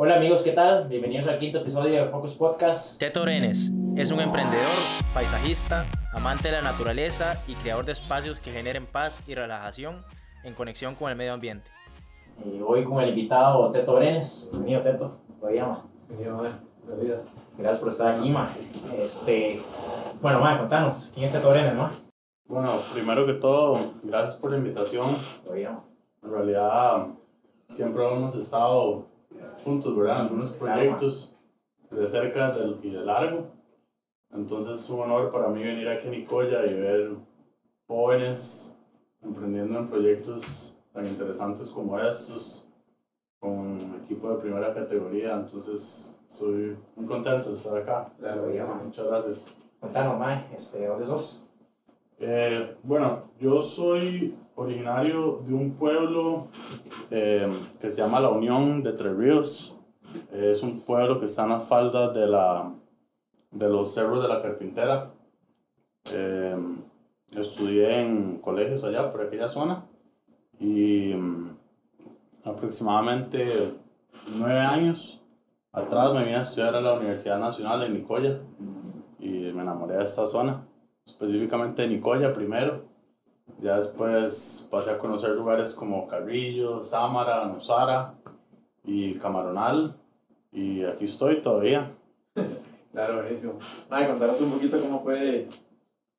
Hola amigos, ¿qué tal? Bienvenidos al quinto episodio de Focus Podcast. Teto Orenes es un emprendedor, paisajista, amante de la naturaleza y creador de espacios que generen paz y relajación en conexión con el medio ambiente. Y hoy con el invitado Teto Brenes. Bienvenido Teto, ¿cómo llama? Bienvenido. Bienvenido. Gracias por estar aquí, ma. Este, bueno, ma, contanos, ¿quién es Teto Brenes, ma? Bueno, primero que todo, gracias por la invitación. ¿Cómo llama? En realidad, siempre hemos estado juntos, ¿verdad? Algunos proyectos de cerca del- y de largo. Entonces es un honor para mí venir aquí a Nicoya y ver jóvenes emprendiendo en proyectos tan interesantes como estos, con un equipo de primera categoría. Entonces, estoy muy contento de estar acá. Claro, ya. Muchas gracias. Contanos, ma, este, ¿dónde sos? Eh, bueno, yo soy originario de un pueblo eh, que se llama La Unión de Tres Ríos. Es un pueblo que está en las faldas de, la, de los cerros de la Carpintera. Eh, estudié en colegios allá, por aquella zona. Y mm, aproximadamente nueve años atrás me vine a estudiar a la Universidad Nacional en Nicoya. Y me enamoré de esta zona específicamente de Nicoya primero. Ya después pasé a conocer lugares como Carrillo, Sámara, Nosara y Camaronal. Y aquí estoy todavía. Claro, buenísimo. Ay, contanos un poquito cómo fue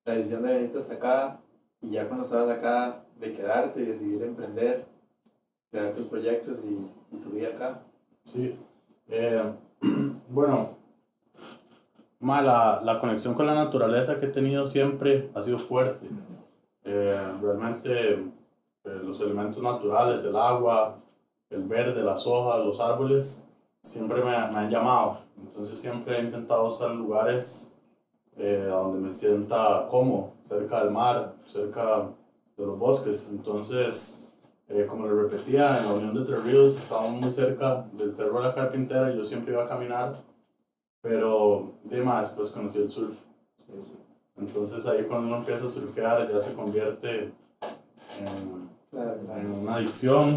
la decisión de venirte hasta acá y ya cuando estabas acá de quedarte y decidir emprender, crear tus proyectos y, y tu vida acá. Sí. Eh, bueno, ma, la, la conexión con la naturaleza que he tenido siempre ha sido fuerte. Eh, realmente eh, los elementos naturales, el agua, el verde, las hojas, los árboles, siempre me, me han llamado. Entonces siempre he intentado estar en lugares eh, donde me sienta cómodo, cerca del mar, cerca de los bosques. Entonces, eh, como le repetía, en la Unión de Tres Ríos estábamos muy cerca del Cerro de la Carpintera y yo siempre iba a caminar, pero de más, después conocí el surf. Entonces ahí cuando uno empieza a surfear ya se convierte en, Claro, en una adicción.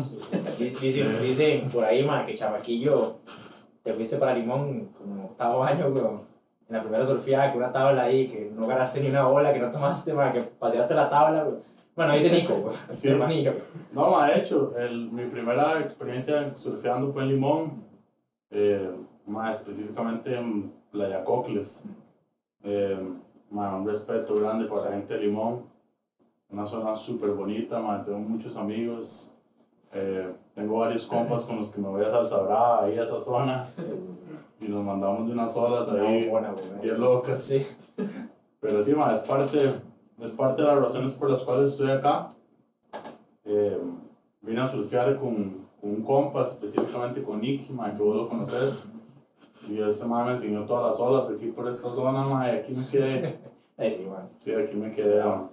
Dicen, dicen por ahí, ma, que chamaquillo, te fuiste para Limón como octavo año, weón. En la primera surfeada con una tabla ahí, que no ganaste ni una bola, que no tomaste, ma, que paseaste la tabla, weón. Bueno, dice Nico, weón. Sí. mi hermanillo. No, ma, de hecho, el, mi primera experiencia surfeando fue en Limón, eh, más específicamente en Playa Cocles. Eh, ma, un respeto grande para la gente de Limón, una zona súper bonita, ma, tengo muchos amigos, eh, tengo varios compas con los que me voy a Salsa ahí a esa zona, y nos mandamos de unas olas ahí, buena, bien locas. Sí. Pero sí, ma, es parte, es parte de las razones por las cuales estoy acá. Eh, vine a surfear con, con un compa, específicamente con Nicky, ma, que vos lo conoces. Y este ma me enseñó todas las olas aquí por esta zona, ma, y aquí me quedé. Sí, man. Sí, aquí me quedé. ma.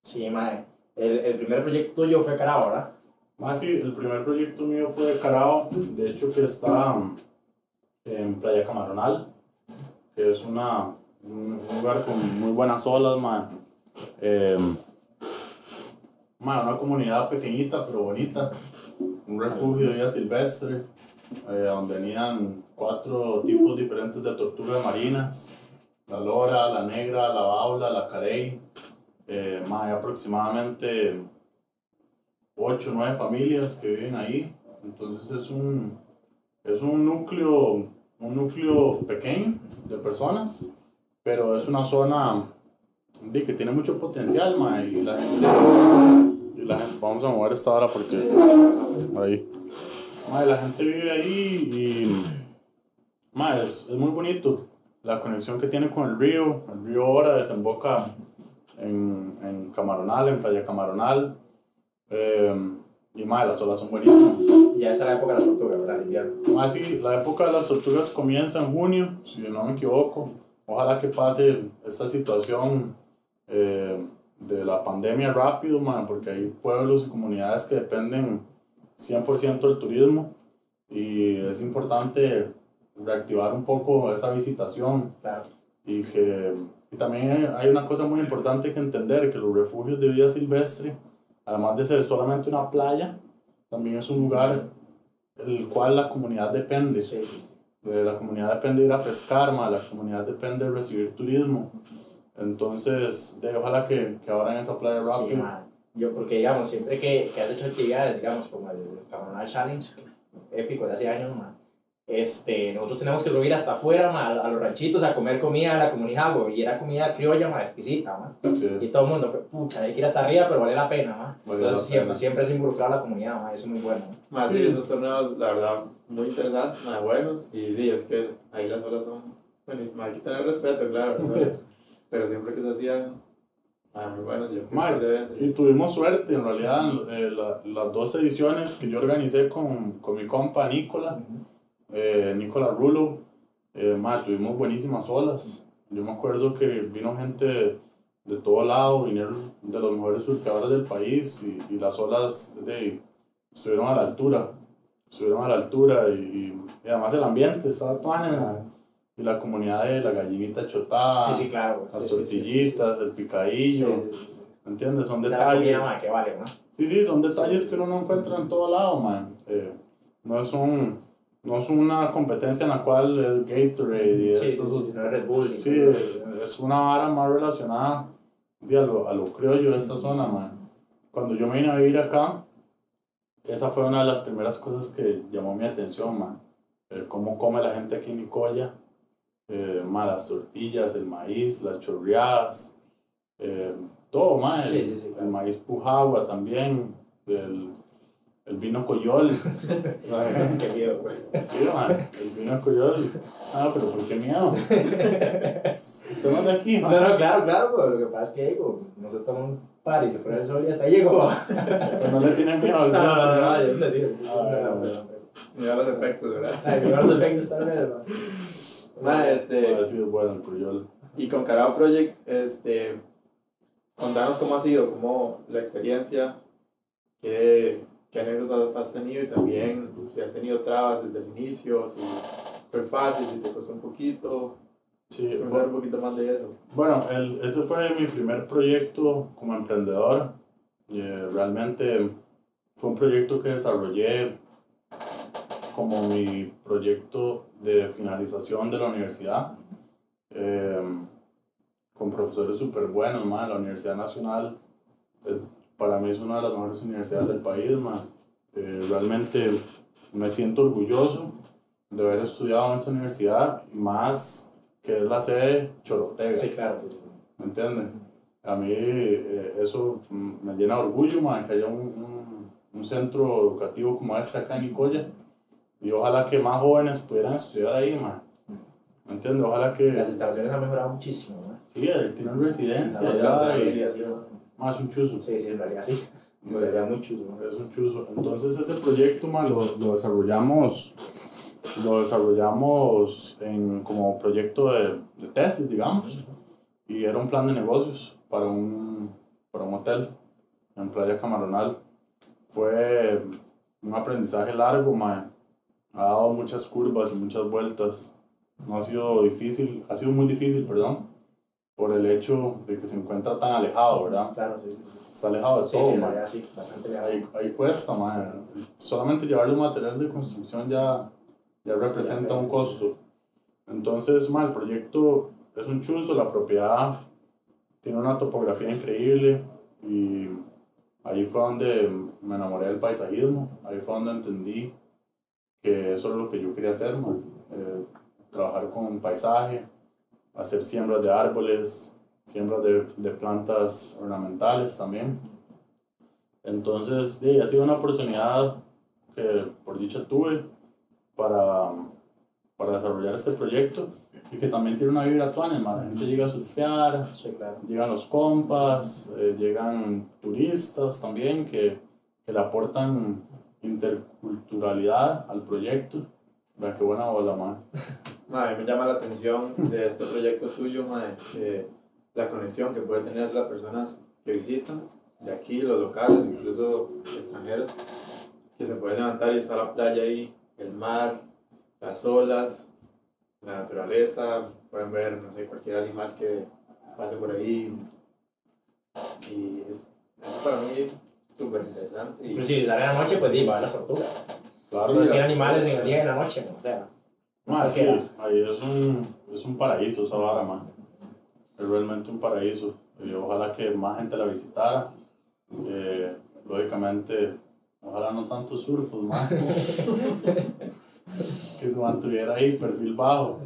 Sí, ma. El, el primer proyecto tuyo fue Carao, ¿verdad? Ma, sí, el primer proyecto mío fue de Carao, de hecho que está mm, en Playa Camaronal, que es una, un lugar con muy buenas olas, ma. Eh, ma, una comunidad pequeñita pero bonita, un refugio de vida silvestre, eh, donde venían cuatro tipos diferentes de tortugas marinas, la lora, la negra, la baula, la carey, eh, hay aproximadamente 8 o 9 familias que viven ahí. Entonces es un, es un núcleo, un núcleo pequeño de personas, pero es una zona de, que tiene mucho potencial, ma, y la gente, y la gente- vamos a mover esta hora porque ahí, ma, y la gente vive ahí y ma, es, es muy bonito la conexión que tiene con el río, el río Ora desemboca en, en Camaronal, en Playa Camaronal. Eh, y más, las olas son buenísimas. Ya esa era la época de las tortugas, ¿verdad? El invierno. Más sí, la época de las tortugas comienza en junio, si no me equivoco. Ojalá que pase esta situación eh, de la pandemia rápido, man, porque hay pueblos y comunidades que dependen 100% del turismo y es importante reactivar un poco esa visitación Claro. y que y también hay- una cosa muy importante que entender, que los refugios de vida silvestre, además de ser solamente una playa, también es un lugar el cual la comunidad depende. Sí, sí, sí. Eh, la comunidad depende de ir a pescar, ma, la comunidad depende de recibir turismo. Entonces, de, ojalá que, que ahora en esa playa Sí, rápido. man. Yo, porque digamos, siempre que, que has hecho actividades, digamos, como el Camarón Challenge, épico de hace años, man, este, nosotros tenemos que subir hasta afuera, man, a los ranchitos a comer comida de la comunidad, güey, y era comida criolla, man, exquisita, man. Y Sí, todo el mundo fue, pucha, hay que ir hasta arriba, pero vale la pena, man. Vale Entonces, la siempre, pena. siempre es involucrar a la comunidad, man, eso es muy bueno. Más Sí. sí. esos torneos, la verdad, muy interesantes, más buenos. Y di, es que ahí las olas son buenísimas. Hay que tener respeto, claro. Pero siempre que se hacían, ah, muy y tuvimos suerte, en realidad, eh, la- las dos ediciones que yo organicé con, con mi compa Nicola, eh, Nicola Rulo, eh, ma, tuvimos buenísimas olas. Yo me acuerdo que vino gente de todo lado, vinieron de los mejores surfeadores del país y, y las olas de, estuvieron a la altura, estuvieron a la altura y, y además el ambiente estaba todo y la comunidad de la gallinita chotada, sí, sí, claro. las tortillitas, el picadillo. ¿entiendes? Son comida, detalles. man, que vale, man. Sí, sí, son detalles que uno no encuentra en todo lado, man. Eh, no, es un, no es una competencia en la cual el Gatorade y Sí, eso- sí, no Red Bull. Sí, es una vara más relacionada a, lo, a lo criollo de esta zona, man. Cuando yo me vine a vivir acá, esa fue una de las primeras cosas que llamó mi atención, man. El cómo come la gente aquí en Nicoya. Eh, man, las tortillas, el maíz, las chorreadas, eh, todo. El, Sí, sí, sí, el claro. maíz pujagua también, el, el vino coyol. Qué miedo, güey. Sí, man, el vino coyol. Ah, pero ¿por qué miedo? Usted no es de aquí, man. No, no, claro, claro, güey. Lo que pasa es que digo, no se toma un par y se pone el sol y hasta llegó. Pero no le tienen miedo al No, no, no, no, no, es decir. Ah. Mira los efectos, ¿verdad? Primero los efectos tal vez, man. Ma, este, sí, es bueno el y con Carao Project, este, contanos cómo ha sido, cómo la experiencia, qué, qué anécdotas has tenido y también si has tenido trabas desde el inicio, si fue fácil, si te costó un poquito. Sí, ver un poquito más de eso. Bueno, el, ese fue mi primer proyecto como emprendedor. Eh, realmente fue un proyecto que desarrollé como mi proyecto de finalización de la universidad. Eh, con profesores súper buenos, man. La Universidad Nacional eh, para mí es una de las mejores universidades del país, man. Eh, realmente me siento orgulloso de haber estudiado en esta universidad más que es la sede Chorotega. Sí, claro, sí, sí. ¿Me entiendes? A mí eh, eso me llena de orgullo, man, que haya un, un, un centro educativo como este acá en Nicoya. Y ojalá que más jóvenes pudieran estudiar ahí, man. ¿Me entiendes? Ojalá que... Las instalaciones han mejorado muchísimo, ¿no? Sí, tiene residencia La otra, allá sí, y- sí, así, ¿no? más un chuzo. Sí, sí, en realidad sí. En realidad muy chulo, ¿no? Es un chuzo. Entonces ese proyecto, man, lo, lo desarrollamos lo desarrollamos en, como proyecto de, de tesis, digamos, y era un plan de negocios para un, para un hotel en Playa Camaronal. Fue un aprendizaje largo, man. Ha dado muchas curvas y muchas vueltas. No ha sido difícil, ha sido muy difícil, perdón, por el hecho de que se encuentra tan alejado, ¿verdad? Claro, sí, sí. sí. Está alejado de Sí, todo, sí, man. realidad sí, bastante lejos. Ahí, ahí cuesta, man. Solamente llevar los materiales de construcción ya, ya representa un costo. Entonces, man, el proyecto es un chuzo, la propiedad tiene una topografía increíble y ahí fue donde me enamoré del paisajismo, ahí fue donde entendí que eso es lo que yo quería hacer, man. Eh, trabajar con paisaje, hacer siembras de árboles, siembras de, de plantas ornamentales también. Entonces, sí, ha sido una oportunidad que por dicha tuve para, para desarrollar este proyecto y que también tiene una vibra tuanes, man. La gente llega a surfear, Sí, claro. llegan los compas, eh, llegan turistas también que, que le aportan interculturalidad al proyecto. Vea qué buena bola, man. Ma, a mí me llama la atención de este proyecto tuyo, ma, eh, la conexión que puede tener las personas que visitan, de aquí, los locales, incluso extranjeros, que se pueden levantar y está la playa ahí, el mar, las olas, la naturaleza, pueden ver, no sé, cualquier animal que pase por ahí. Y es, eso para mí súper interesante. Y, Inclusive si sale a la noche, pues di, va a las tortugas. Claro, Entonces las- animales en el día y en la noche, o sea. Ma, o sí, sea, ahí es un, es un paraíso esa vara, man. Es realmente un paraíso. Y ojalá que más gente la visitara. Eh, lógicamente, ojalá no tanto surfos, man. que se mantuviera ahí, perfil bajo.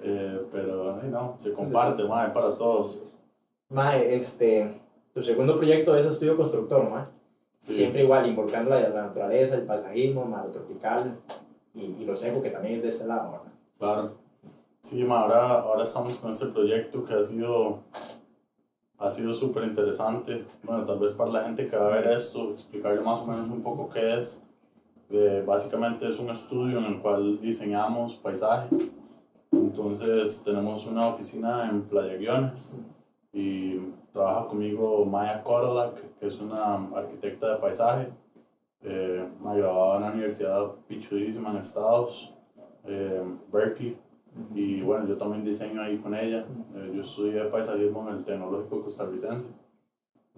Eh, pero no, se comparte, man, para todos. Mae, este, tu segundo proyecto es estudio constructor, mae. Sí. Siempre igual, involucrando la, la naturaleza, el paisajismo, mae, lo tropical y, y lo seco, que también es de este lado, ¿verdad? Claro. Sí, ma, ahora, ahora estamos con este proyecto que ha sido ha sido súper interesante. Bueno, tal vez para la gente que va a ver esto, explicarle más o menos un poco qué es. Eh, básicamente es un estudio en el cual diseñamos paisaje. Entonces tenemos una oficina en Playa Guiones y trabaja conmigo Maya Korolak, que es una arquitecta de paisaje. Eh, me graduada en la Universidad Pichudísima en Estados, eh, Berkeley. Y bueno, yo también diseño ahí con ella. Eh, yo estudié paisajismo en el Tecnológico Costarricense.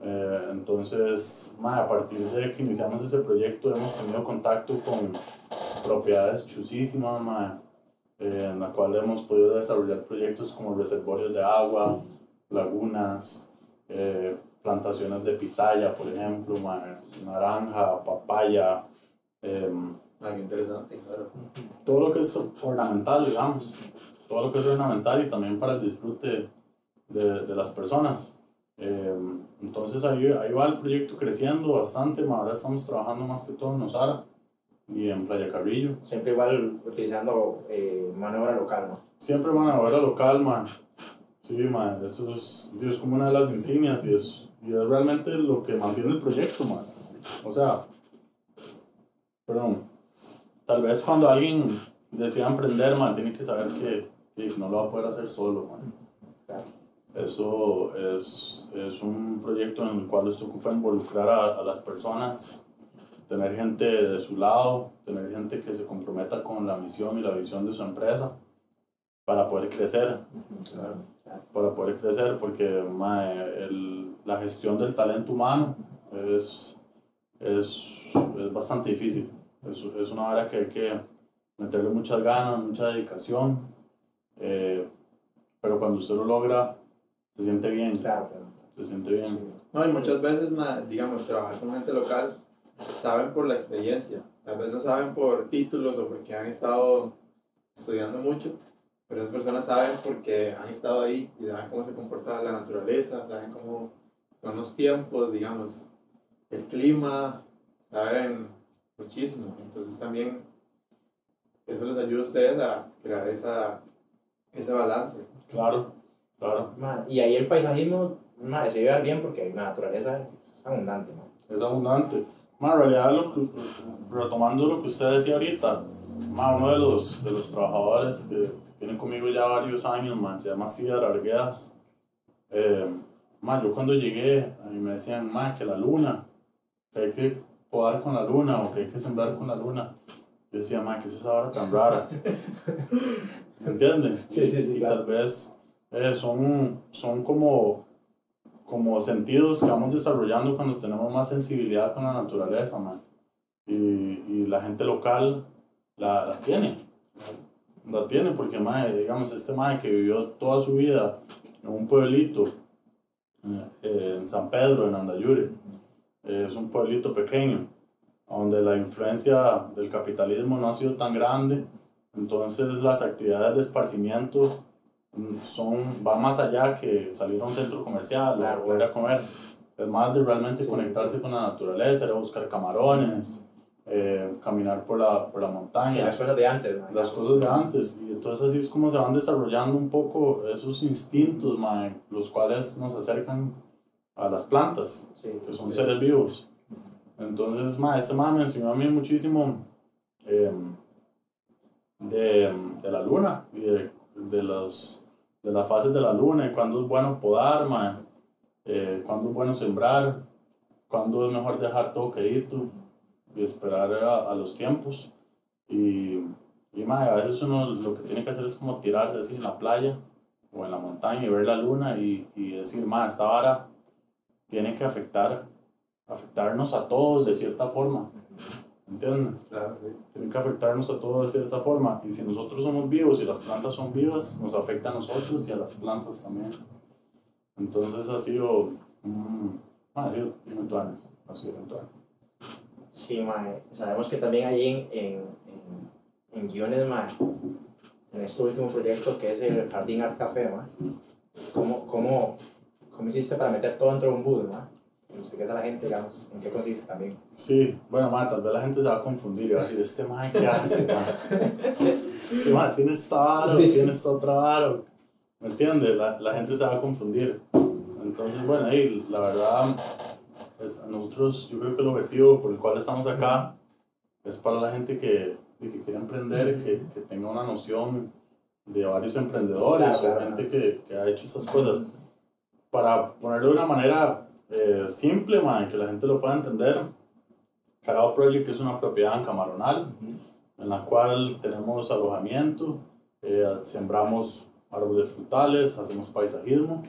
Eh, entonces, ma, a partir de que iniciamos ese proyecto, hemos tenido contacto con propiedades chusísimas, ma, eh, en la cual hemos podido desarrollar proyectos como reservorios de agua, lagunas, eh, plantaciones de pitaya, por ejemplo, ma, naranja, papaya. em, Ah, qué interesante, claro. todo lo que es ornamental, digamos, todo lo que es ornamental y también para el disfrute de, de las personas. Eh, entonces ahí, ahí va el proyecto creciendo bastante, ma, ahora estamos trabajando más que todo en Nosara y en Playa Carrillo. Siempre igual utilizando eh, mano de obra local, ¿no? Siempre van a ver a local, man. Sí, man, eso es, es como una de las insignias y es, y es realmente lo que mantiene el proyecto, man. O sea, perdón, tal vez cuando alguien decida emprender, man, tiene que saber que, no lo va a poder hacer solo, man. Eso es, es un proyecto en el cual usted ocupa involucrar a las personas, tener gente de su lado, tener gente que se comprometa con la misión y la visión de su empresa para poder crecer, Claro. para poder crecer, porque mae, el, la gestión del talento humano es, es, es bastante difícil. Es, es una área que hay que meterle muchas ganas, mucha dedicación, eh, pero cuando usted lo logra, se siente bien, Claro, claro. se siente bien. Sí. No, y muchas veces, ma, digamos, trabajar con gente local, saben por la experiencia. Tal vez no saben por títulos o porque han estado estudiando mucho, pero esas personas saben porque han estado ahí y saben cómo se comporta la naturaleza, saben cómo son los tiempos, digamos, el clima, saben muchísimo. Entonces también eso les ayuda a ustedes a crear esa, ese balance. Claro, claro. Y ahí el paisajismo ma, se lleva bien porque la naturaleza es abundante, ¿no? es abundante. En realidad, lo que, retomando lo que usted decía ahorita, uno de los, de los trabajadores que, que tiene conmigo ya varios años, ma, se llama Cidar Arguedas. Eh, ma, yo cuando llegué, a mí me decían, ma, que la luna, que hay que podar con la luna o que hay que sembrar con la luna. Yo decía, ma, ¿qué es esa hora tan rara? ¿Me entienden? Sí, sí, sí, Y, y claro. tal vez eh, son, son como como sentidos que vamos desarrollando cuando tenemos más sensibilidad con la naturaleza, man. Y, y la gente local la, la tiene. La tiene porque, mae, digamos, este mae que vivió toda su vida en un pueblito, eh, eh, en San Pedro, en Andayure, eh, es un pueblito pequeño, donde la influencia del capitalismo no ha sido tan grande, entonces las actividades de esparcimiento mm, son, va más allá que salir a un centro comercial Claro, o ir a comer. Es más de realmente Sí, conectarse con la naturaleza, ir a buscar camarones, eh, caminar por la, por la montaña Sí, las cosas de antes, ma, las cosas de antes. Y entonces así es como se van desarrollando un poco esos instintos, mae, los cuales nos acercan a las plantas, Sí, que son sí. seres vivos. Entonces, mae, este mae me enseñó a mí muchísimo eh, de, de la luna y de, de, los, de las fases de la luna y cuándo es bueno podar, mae, eh, cuándo es bueno sembrar, cuándo es mejor dejar todo quedito y esperar a, a los tiempos. Y, y mae, a veces uno lo que tiene que hacer es como tirarse así en la playa o en la montaña y ver la luna y, y decir, mae, esta vara tiene que afectar, afectarnos a todos de cierta forma. ¿entienden? Claro, sí. Tienen que afectarnos a todos de cierta forma. Y si nosotros somos vivos y las plantas son vivas, nos afecta a nosotros y a las plantas también. Entonces ha sido, mm, ha sido muy tuanes, ha sido muy tuanes. Sí, mae. Sabemos que también hay en, en, en, en guiones, mae, en este último proyecto que es el Jardín Art Café, mae. ¿Cómo, cómo, ¿Cómo hiciste para meter todo dentro de un booth, mae? Expliques a la gente, digamos, en qué consiste también. Sí, bueno, ma, tal vez la gente se va a confundir y va a decir, este ma, ¿qué hace, ma? Este ma tiene esta vara, o Sí. tiene esta otra vara. ¿Me entiendes? La, la gente se va a confundir. Entonces, bueno, ahí, la verdad, es, nosotros, yo creo que el objetivo por el cual estamos acá es para la gente que, que quiere emprender, que, que tenga una noción de varios emprendedores Claro, o claro. gente que, que ha hecho esas cosas. Para ponerlo de una manera eh, simple, ma, que la gente lo pueda entender, Carao Project es una propiedad en Camaronal, en la cual tenemos alojamiento, eh, sembramos árboles frutales, hacemos paisajismo.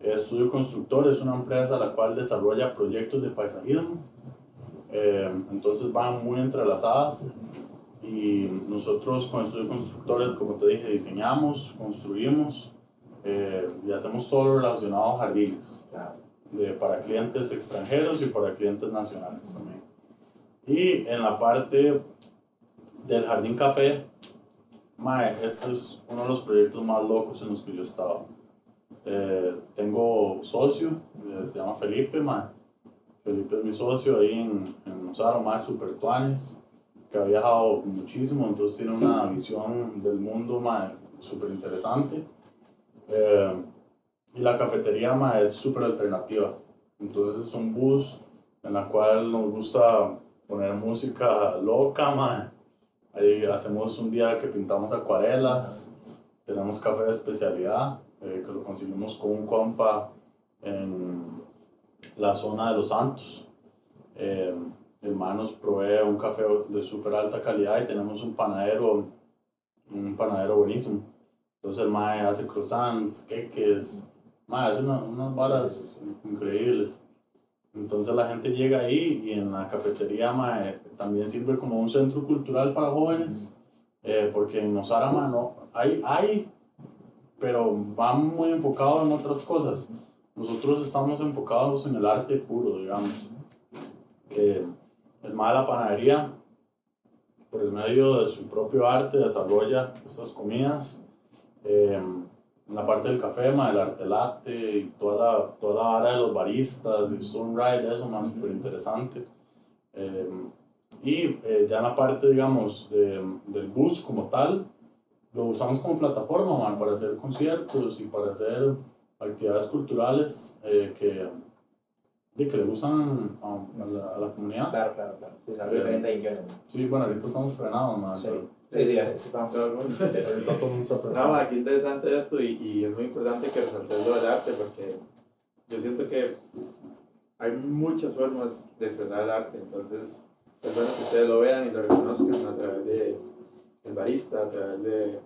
Estudio Constructor es una empresa la cual desarrolla proyectos de paisajismo. Eh, entonces van muy entrelazadas y nosotros con Estudio Constructores, como te dije, diseñamos, construimos eh, y hacemos todo relacionado a jardines de, para clientes extranjeros y para clientes nacionales también. Y en la parte del Jardín Café, mae, este es uno de los proyectos más locos en los que yo he estado. Eh, tengo socio, eh, se llama Felipe, mae. Felipe es mi socio ahí en, en Osaro, más super tuanes, que ha viajado muchísimo, entonces tiene una visión del mundo súper interesante. Eh, y la cafetería ma, es súper alternativa. Entonces es un bus en la cual nos gusta poner música loca. Ma. Ahí hacemos un día que pintamos acuarelas. Tenemos café de especialidad eh, que lo conseguimos con un compa en la zona de Los Santos. Eh, el man nos provee un café de súper alta calidad y tenemos un panadero, un panadero buenísimo. Entonces el mae hace croissants, queques, mae, hace una- unas varas increíbles. Entonces la gente llega ahí y en la cafetería mae, también sirve como un centro cultural para jóvenes, eh, porque en Osara no, hay, hay, pero van muy enfocados en otras cosas. Nosotros estamos enfocados en el arte puro, digamos. Que el mae de la panadería, por el medio de su propio arte, desarrolla estas comidas. Eh, en la parte del café, ma, el arte latte y toda la, toda la área de los baristas, de Sunride, eso más súper interesante. Eh, y eh, ya en la parte, digamos, de, del bus como tal, lo usamos como plataforma ma, para hacer conciertos y para hacer actividades culturales eh, que, de que le gustan a, a la, a la comunidad. Claro, claro, claro. Sí, es algo Eh, diferente en guiones. ¿no? Sí, bueno, ahorita estamos frenados, ma, Sí, pero sí, sí, estamos. Todo mundo. ahorita todo el mundo está frenado. No, ma, qué interesante esto y, y es muy importante que resaltes lo del arte porque yo siento que hay muchas formas de expresar el arte, entonces es bueno que ustedes lo vean y lo reconozcan a través de el barista, a través de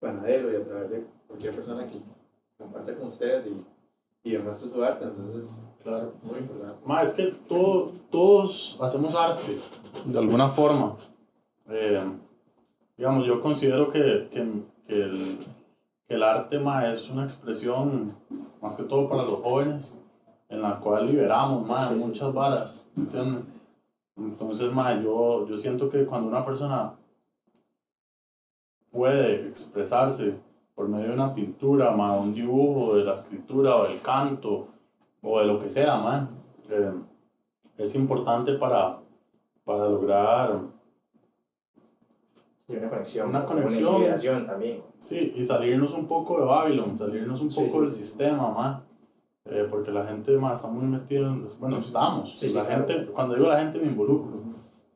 panadero y a través de cualquier persona que comparte con ustedes y, y demuestre su arte, entonces Claro. muy importante. Ma, es que todo, todos hacemos arte, de alguna forma. Eh, digamos, yo considero que, que, que el, que el arte ma, es una expresión, más que todo para los jóvenes, en la cual liberamos ma, muchas varas. Entonces, ma, yo, yo siento que cuando una persona puede expresarse por medio de una pintura, ma, un dibujo, de la escritura o del canto, o de lo que sea, man. Eh, es importante para, para lograr, Y una conexión. Una conexión. Una también. sí, y salirnos un poco de Babylon, salirnos un poco sí, del sí. sistema, man. Eh, porque la gente más está muy metida en, bueno, estamos, Sí, la claro. gente, cuando digo la gente me involucro.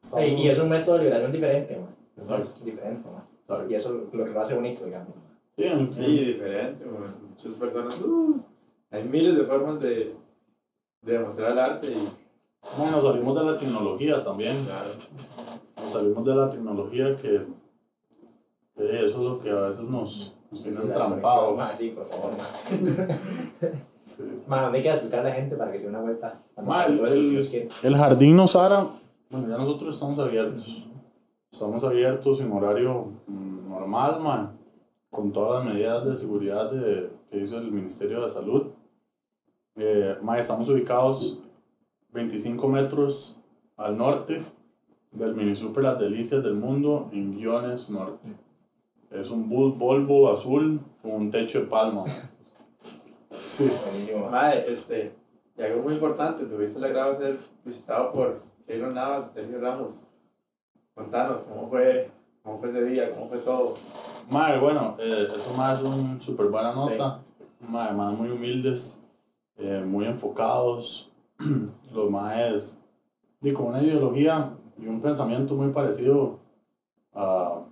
Estamos- y es un método de liberación diferente, man. Exacto. Es diferente, man. Y eso es lo que lo hace bonito, digamos. Sí, en- Sí, diferente, muchas personas, uh, hay miles de formas de, de demostrar el arte y bueno, salimos de la tecnología también, claro, nos salimos de la tecnología que, que eso es lo que a veces nos, nos Sí, tiene la desconexión, entrampados. man, sí, por favor. Sí. Man, ¿dónde hay que explicar a la gente para que se dé una vuelta? Man, el- quiere. El Jardín Nosara Bueno, ya nosotros estamos abiertos. Estamos abiertos en horario mm, normal, man, con todas las medidas de seguridad de, que hizo el Ministerio de Salud. Eh, ma, estamos ubicados 25 metros al norte del mini super Las Delicias del Mundo en Guiones Norte. Es un Volvo azul con un techo de palma. ma. Sí. Buenísimo. Mae, este, y algo muy importante, tuviste el agrado de ser visitado por Keylor Navas y Sergio Ramos. Contanos, ¿cómo fue, cómo fue ese día? ¿Cómo fue todo? Madre, bueno, eh, eso más es un súper buena nota. Madre, más muy humildes, eh, muy enfocados. Los más y con una ideología y un pensamiento muy parecido a,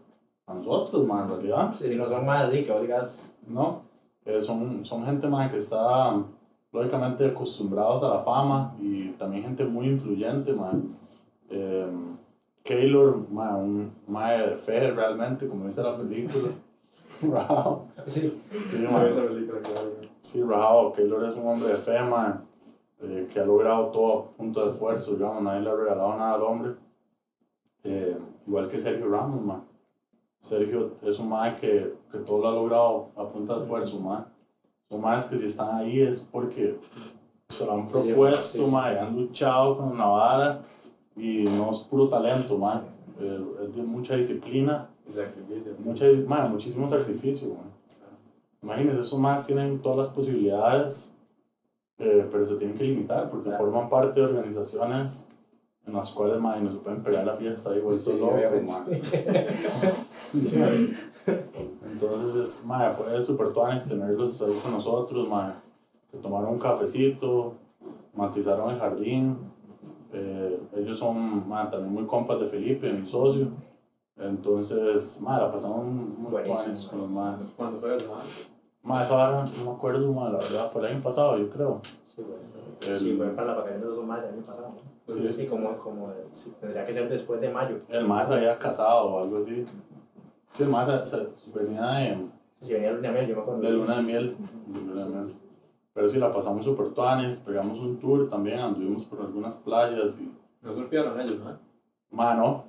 a nosotros, más en realidad. Sí, no son más así que vos digas. ¿no? Eh, son, son gente más que está lógicamente acostumbrados a la fama y también gente muy influyente, man. Eh, Keylor, man, un mae de fe realmente, como dice la película. Rajao. Sí. Sí, la película, claro. Sí, Rajao. Keylor es un hombre de fe, man, eh, que ha logrado todo a punto de esfuerzo, digamos, nadie le ha regalado nada al hombre. Eh, igual que Sergio Ramos, man. Sergio es un mae que, que todo lo ha logrado a punta de esfuerzo, man. Son más que si están ahí es porque se lo han propuesto, sí, sí, sí. han luchado con una vara y no es puro talento, mae. Eh, es de mucha disciplina, mucha, mae, muchísimo sacrificio, mae. Imagínense, esos más tienen todas las posibilidades, eh, pero se tienen que limitar porque Claro. forman parte de organizaciones en las cuales mae, no se pueden pegar la fiesta y vueltos Sí, sí. Entonces, es, mae, fue súper tuanis tenerlos ahí con nosotros, mae. Se tomaron un cafecito, matizaron el jardín. Eh, ellos son mae, también muy compas de Felipe, mi socio. Entonces, mae, la pasamos muy tuanis con los más. ¿Cuándo fue eso? Mae, esa vara, no me acuerdo, mae, la verdad, fue el año pasado, yo creo. Sí, bueno. El- Sí, fue para la vacaciones de esos más del año pasado. ¿no? Sí. Sí, como, como sí, tendría que ser después de mayo. El más se había casado o algo así. Sí, el más se, se- venía de, Si venía luna de miel, yo me acuerdo. de luna de miel. de luna de miel. Pero sí, la pasamos súper tuanis, pegamos un tour también, anduvimos por algunas playas y... No surfearon ellos, ¿no? Mano,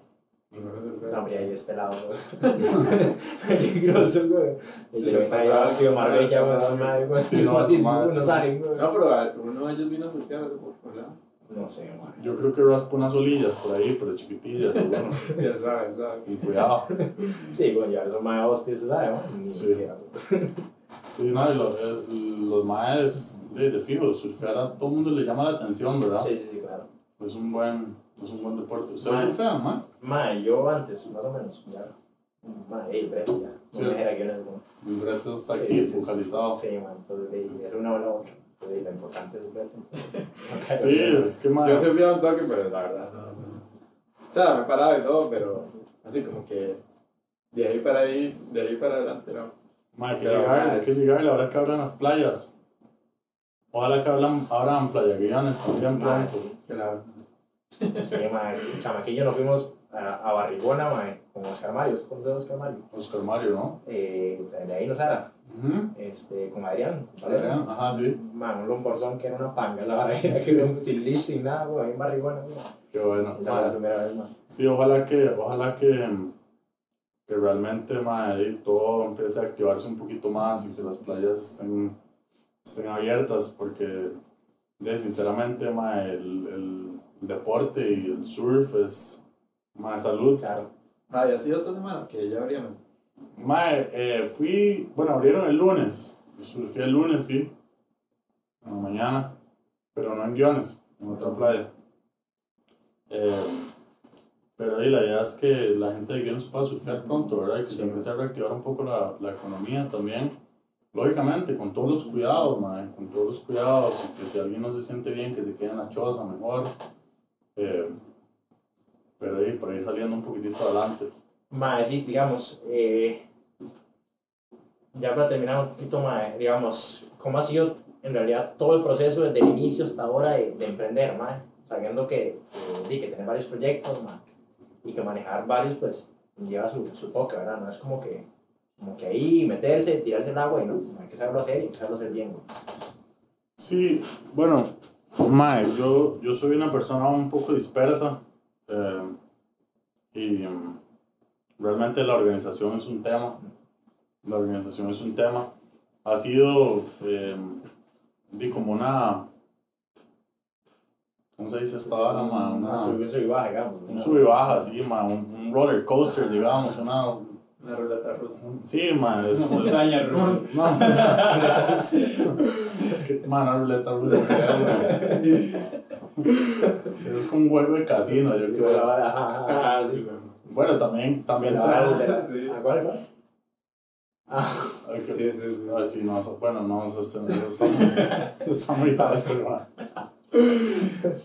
No, surfearon. hombre, ahí este lado, güey. Peligroso, güey. Y Sí, se lo está está claro, tío Marvel ya, está güey, claro. son madre, güey. Sí, no, No, sí, son sí, madres. no salen, güey. No, pero a- uno de ellos vino a surfear hace poco, ¿verdad? No sé, güey. yo creo que raspa unas olillas por ahí, pero chiquitillas, y bueno, Sí, sabe, él sabe. con cuidado. Sí, güey, ya esos más hostias, ¿sabes? güey? Ni Sí. Sí, no, y los, el- los maes de, de fijo, surfear a todo el mundo le llama la atención, ¿verdad? Sí, sí, sí, claro. Es un buen, es un buen deporte. ¿Ustedes Mae. surfean, mae? Mae, yo antes, más o menos, ya. Mae, el brete ya. Sí. No me dijera que era como. El reto está Sí, aquí sí, sí. focalizado. Sí, man, entonces de- es una o la otra. Entonces, lo importante es el brete. Sí, es que mae, Yo surfeaba un toque, pero la verdad no. O sea, me he parado y todo, pero así como que de ahí para ahí, de ahí para adelante, no. Mae, hay que es- llegar, ahora que abran las playas. Ojalá que abran, abran Playa Guianes también pronto. sí. Claro. Sí, mae, chamaquillo nos fuimos a, a Barrigona, mae, con Oscar Mario. ¿Usted conoce a Oscar Mario? Oscar Mario, ¿no? Eh, de ahí nos era, Ujú. este, con Adrián. con Adrián. Ajá, sí. Man, un lomborzón que era una panga, era que era sin leash, sin nada, güey, ahí en Barrigona, güey. Qué bueno. Esa Mae, la primera vez, man. Sí, ojalá que, ojalá que, que realmente todo empiece a activarse un poquito más y que las playas estén, estén abiertas porque de, sinceramente el, el deporte y el surf es más salud. Claro. Ha sido esta semana que ya abrieron. Eh, fui, bueno, abrieron el lunes, surfé el lunes, sí, en la mañana, pero no en guiones, en otra playa. Eh, pero ahí la idea es que la gente de guiones pueda surfear pronto, ¿verdad? Y que Sí. se empiece a reactivar un poco la, la economía también. Lógicamente, con todos los cuidados, mae, con todos los cuidados, y que si alguien no se siente bien, que se quede en la choza mejor. Eh, pero ahí, por ahí saliendo un poquitito adelante. Más, sí, digamos, eh, ya para terminar un poquito más, digamos, ¿cómo ha sido en realidad todo el proceso desde el inicio hasta ahora de, de emprender, más? Sabiendo que, di, que tener varios proyectos, más, y que manejar varios, pues, lleva su, su toque, ¿verdad? No es como que, como que ahí meterse, tirarse el agua y no, hay que saberlo hacer y hay que saberlo hacer bien, güey. Sí, bueno, Mae, yo, yo soy una persona un poco dispersa. Eh, y mm, realmente la organización es un tema. La organización es un tema. Ha sido eh, como una. ¿Cómo se dice esta vara, ma? Una, Una sub- un sub y baja, digamos. un sub y baja, sí, ma, un, un roller coaster, digamos, una. Una ruleta rusa. Sí, ma, es. Una montaña rusa. No, Que- ma, una ruleta rusa, ma. Es como un juego de casino, yo creo. ajá, Ah, sí. Bueno, también, también de trae. ¿A cuál, cuál? Ah, Ay, que- Sí, sí, sí. Ay, sí, no, eso- bueno, no, eso, eso- eso está muy, eso está muy.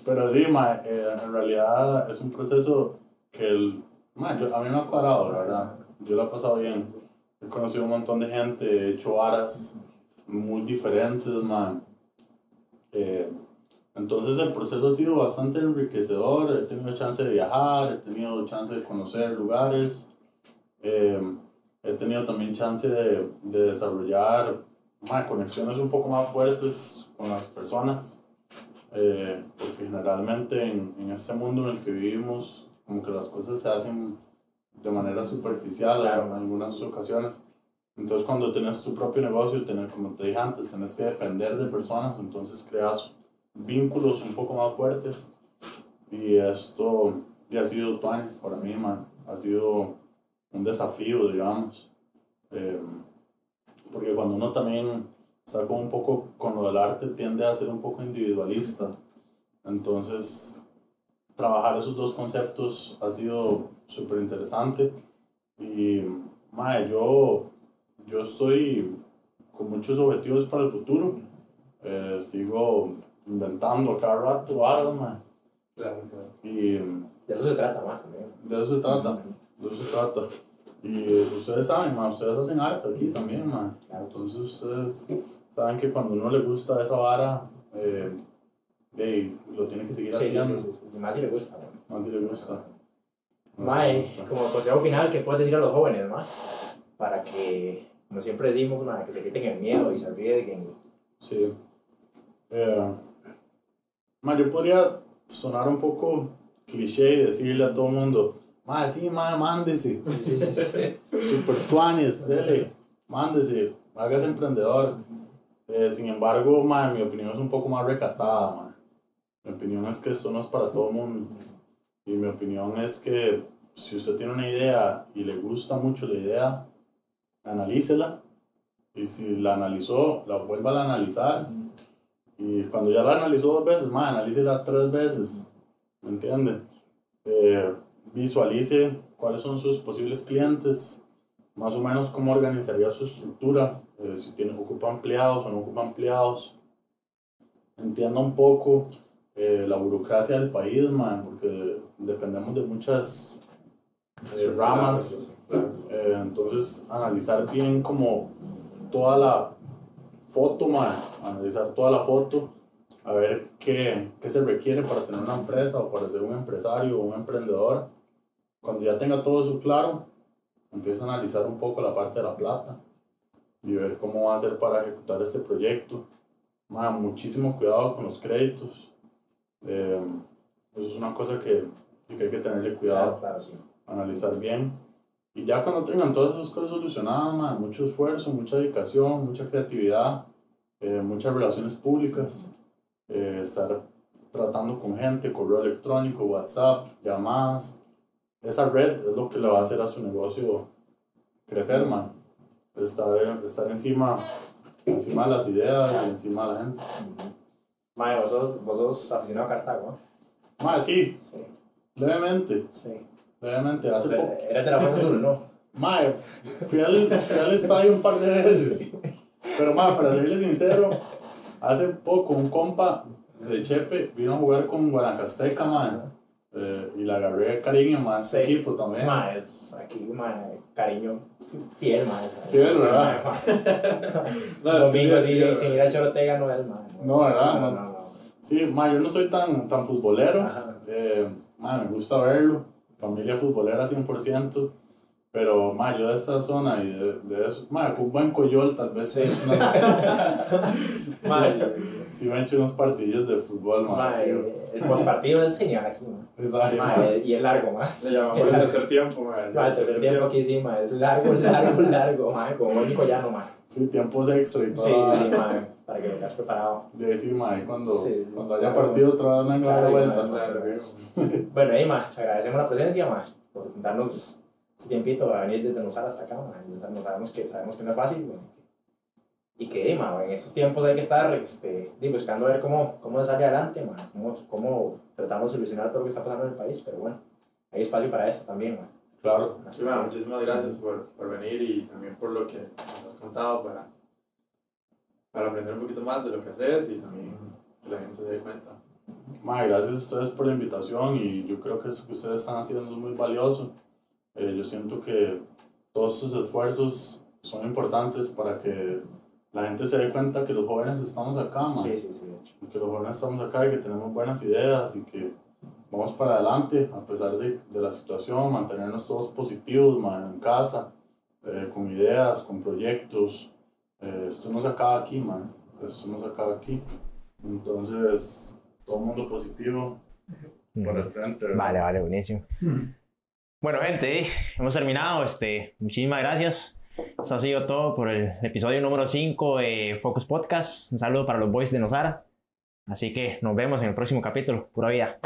Pero sí, ma, eh, en realidad es un proceso que el, ma, yo- a mí me ha cuadrado, la verdad. Yo lo he pasado bien. He conocido un montón de gente, he hecho varas muy diferentes, ma. Eh, entonces el proceso ha sido bastante enriquecedor, he tenido chance de viajar, he tenido chance de conocer lugares. Eh, he tenido también chance de, de desarrollar ma, conexiones un poco más fuertes con las personas, eh, porque generalmente en, en este mundo en el que vivimos, como que las cosas se hacen de manera superficial Claro, en algunas sí. ocasiones. Entonces cuando tienes tu propio negocio, tener, como te dije antes, tienes que depender de personas, entonces creas vínculos un poco más fuertes. Y esto ya ha sido tuanis para mí, man. Ha sido un desafío, digamos. Eh, porque cuando uno también está como un poco con lo del arte, tiende a ser un poco individualista. Entonces, trabajar esos dos conceptos ha sido súper interesante. Y, mae, yo, yo estoy con muchos objetivos para el futuro. Eh, sigo inventando cada rato mae. Claro, claro. Y de eso se trata más de eso se trata. De eso se trata. Y ustedes saben, ma, ustedes hacen arte aquí también, ma. Entonces ustedes saben que cuando uno le gusta esa vara, eh, lo tiene que seguir Sí, haciendo. sí, sí, más si le gusta, man. Más si le gusta. Más si le gusta. como consejo final, ¿qué puedes decir a los jóvenes, ma? Para que, como siempre decimos, ma, que se quiten el miedo y se arriesguen. Sí. Eh, ma, yo podría sonar un poco cliché y decirle a todo el mundo, ma, sí, ma, mándese. Super tuanes, dele, mándese, hágase emprendedor. Eh, sin embargo, ma, mi opinión es un poco más recatada, ma. Mi opinión es que esto no es para todo el mundo. Y mi opinión es que si usted tiene una idea y le gusta mucho la idea, analícela. Y si la analizó, la vuelva a analizar. Y cuando ya la analizó dos veces, ma, analícela tres veces. ¿Me entiende? Eh, visualice cuáles son sus posibles clientes, más o menos cómo organizaría su estructura, eh, si tiene, ocupa empleados o no ocupa empleados. Entienda un poco eh, la burocracia del país, man, porque dependemos de muchas eh, ramas. Eh, entonces, analizar bien como toda la foto, man, analizar toda la foto, a ver qué, qué se requiere para tener una empresa o para ser un empresario o un emprendedor. Cuando ya tenga todo eso claro, empieza a analizar un poco la parte de la plata y ver cómo va a hacer para ejecutar este proyecto. Man, muchísimo cuidado con los créditos. Eh, eso es una cosa que, que hay que tenerle cuidado Claro, claro, sí. analizar bien. Y ya cuando tengan todas esas cosas solucionadas, man, mucho esfuerzo, mucha dedicación, mucha creatividad, eh, muchas relaciones públicas, eh, estar tratando con gente, correo electrónico, WhatsApp, llamadas. Esa red es lo que le va a hacer a su negocio crecer, man. Estar, estar encima, encima de las ideas y encima de la gente. Mae, vos sos, vos sos aficionado a Cartago, ¿no? Man, sí, Sí. levemente, Sí. levemente. Hace poco, Eres de la Fuerza Azul, ¿no? Mae, fui al, fui al estadio un par de veces. Pero, mae, para serle sincero, hace poco un compa de Chepe vino a jugar con Guanacasteca, mae. Eh, y le agarré cariño, ese Sí. equipo también. Es aquí, mae, cariño fiel. ¿sabes? Fiel, ¿verdad? Mae, Domingo, sí, sin ir a Chorotega no es, mae. No, ¿verdad? No, No. no, no. Sí, mae, yo no soy tan, tan futbolero. Eh, mae, me gusta verlo. Familia futbolera 100%. Pero, ma, yo de esta zona y de, de eso, ma, con un buen coyol tal vez sí. sí, Ma, sí me he hecho unos partidillos de fútbol, ma. ma, fijo. el postpartido es genial aquí, ma. Exacto. Ma, y es largo, ma. Le llamamos el tercer tiempo, man. Ma, el tercer tiempo aquí sí, ma, es largo, largo, largo, ma, como único llano, ma. Sí, tiempos extra y todo. Sí, sí, sí, ma, para que vengas preparado. De sí, ma, y cuando, Sí, cuando haya claro. partido otra vez una Claro, vuelta. claro. Claro, Bueno, ahí, ma, agradecemos la presencia, ma, por darnos tiempito a venir desde Nosara hasta acá, ma. O sea, no sabemos que, sabemos que no es fácil, ma, Y que, ma, en esos tiempos hay que estar este, buscando ver cómo, cómo salir adelante, ma, cómo, cómo tratamos de solucionar todo lo que está pasando en el país, pero bueno, hay espacio para eso también, ma. Claro. Sí, man, muchísimas gracias por, por venir y también por lo que nos has contado para, para aprender un poquito más de lo que haces y también que la gente se dé cuenta. Ma, gracias a ustedes por la invitación y yo creo que eso que ustedes están haciendo es muy valioso. Eh, yo siento que todos sus esfuerzos son importantes para que la gente se dé cuenta que los jóvenes estamos acá, ma. Sí, sí, sí, que los jóvenes estamos acá y que tenemos buenas ideas y que vamos para adelante a pesar de, de la situación, mantenernos todos positivos ma, en casa, eh, con ideas, con proyectos. Eh, esto no se acaba aquí, man. Esto no se acaba aquí. Entonces, todo mundo positivo por el frente. ¿verdad? Vale, vale, buenísimo. Bueno, gente, hemos terminado. Este, muchísimas gracias. Eso ha sido todo por el episodio número 5 de Focus Podcast. Un saludo para los boys de Nosara. Así que nos vemos en el próximo capítulo. Pura vida.